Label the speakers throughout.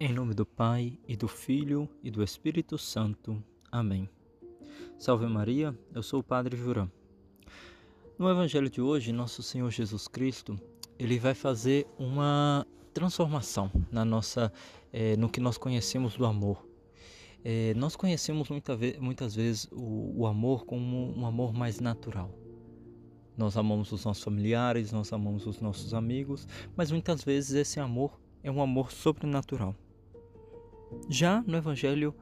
Speaker 1: Em nome do Pai, e do Filho, e do Espírito Santo. Amém. Salve Maria, eu sou o Padre Jurã. No Evangelho de hoje, nosso Senhor Jesus Cristo, ele vai fazer uma transformação na nossa, é, no que nós conhecemos do amor. É, nós conhecemos muita ve muitas vezes o, o amor como um amor mais natural. Nós amamos os nossos familiares, nós amamos os nossos amigos, mas muitas vezes esse amor é um amor sobrenatural. Já no Evangelho,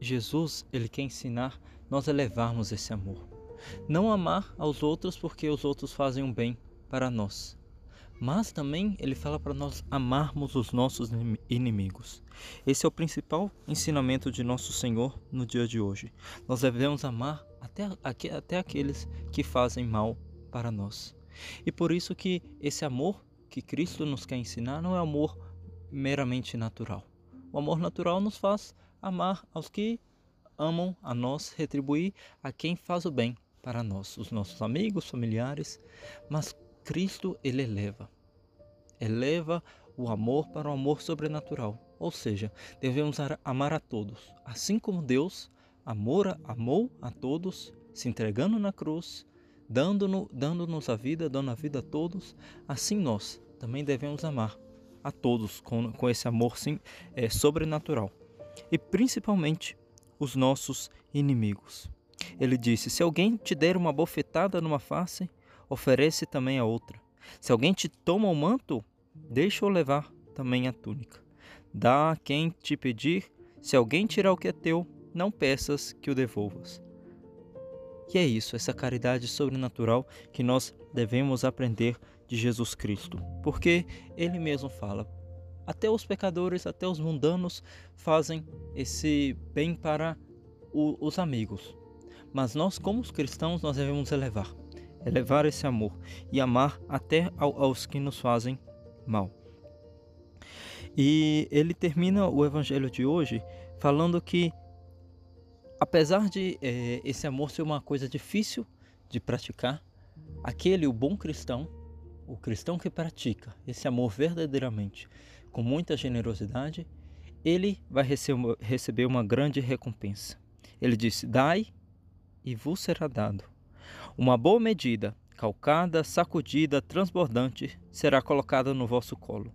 Speaker 1: Jesus ele quer ensinar nós a levarmos esse amor. Não amar aos outros porque os outros fazem um bem para nós. Mas também ele fala para nós amarmos os nossos inimigos. Esse é o principal ensinamento de nosso Senhor no dia de hoje. Nós devemos amar até, até aqueles que fazem mal para nós. E por isso que esse amor que Cristo nos quer ensinar não é amor meramente natural. O amor natural nos faz amar aos que amam a nós, retribuir a quem faz o bem para nós, os nossos amigos, familiares. Mas Cristo, ele eleva. Eleva o amor para o amor sobrenatural. Ou seja, devemos amar a todos. Assim como Deus amor, amou a todos, se entregando na cruz, dando-nos dando a vida, dando a vida a todos, assim nós também devemos amar a todos com, com esse amor sim, é, sobrenatural e principalmente os nossos inimigos. Ele disse: Se alguém te der uma bofetada numa face, oferece também a outra. Se alguém te toma o manto, deixa-o levar também a túnica. Dá a quem te pedir, se alguém tirar o que é teu, não peças que o devolvas. E é isso, essa caridade sobrenatural que nós devemos aprender de Jesus Cristo, porque ele mesmo fala: até os pecadores, até os mundanos fazem esse bem para o, os amigos. Mas nós, como os cristãos, nós devemos elevar, elevar esse amor e amar até aos que nos fazem mal. E ele termina o evangelho de hoje falando que apesar de é, esse amor ser uma coisa difícil de praticar, aquele, o bom cristão, o cristão que pratica esse amor verdadeiramente, com muita generosidade, ele vai receber uma grande recompensa. Ele disse: Dai e vos será dado. Uma boa medida, calcada, sacudida, transbordante, será colocada no vosso colo.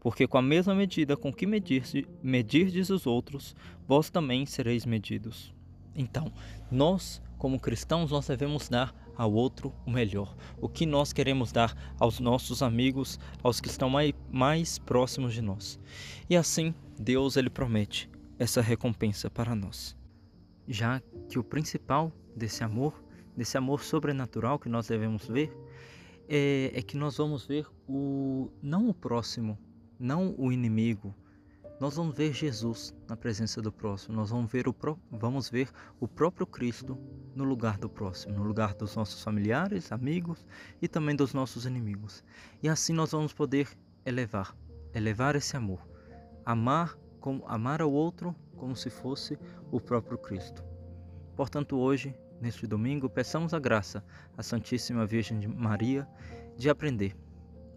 Speaker 1: Porque com a mesma medida com que medirdes, medirdes os outros, vós também sereis medidos. Então, nós, como cristãos, nós devemos dar ao outro o melhor. O que nós queremos dar aos nossos amigos, aos que estão mais, mais próximos de nós. E assim, Deus ele promete essa recompensa para nós. Já que o principal desse amor, desse amor sobrenatural que nós devemos ver, é, é que nós vamos ver o não o próximo, não o inimigo, nós vamos ver Jesus na presença do próximo, nós vamos ver o, vamos ver o próprio Cristo no lugar do próximo, no lugar dos nossos familiares, amigos e também dos nossos inimigos. E assim nós vamos poder elevar, elevar esse amor, amar como amar ao outro como se fosse o próprio Cristo. Portanto, hoje, neste domingo, peçamos a graça à Santíssima Virgem Maria de aprender,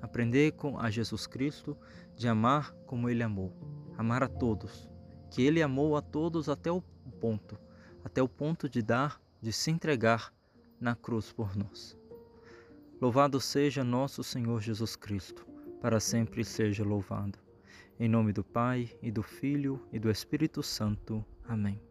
Speaker 1: aprender com a Jesus Cristo, de amar como ele amou amar a todos, que ele amou a todos até o ponto, até o ponto de dar, de se entregar na cruz por nós. Louvado seja nosso Senhor Jesus Cristo, para sempre seja louvado. Em nome do Pai, e do Filho, e do Espírito Santo. Amém.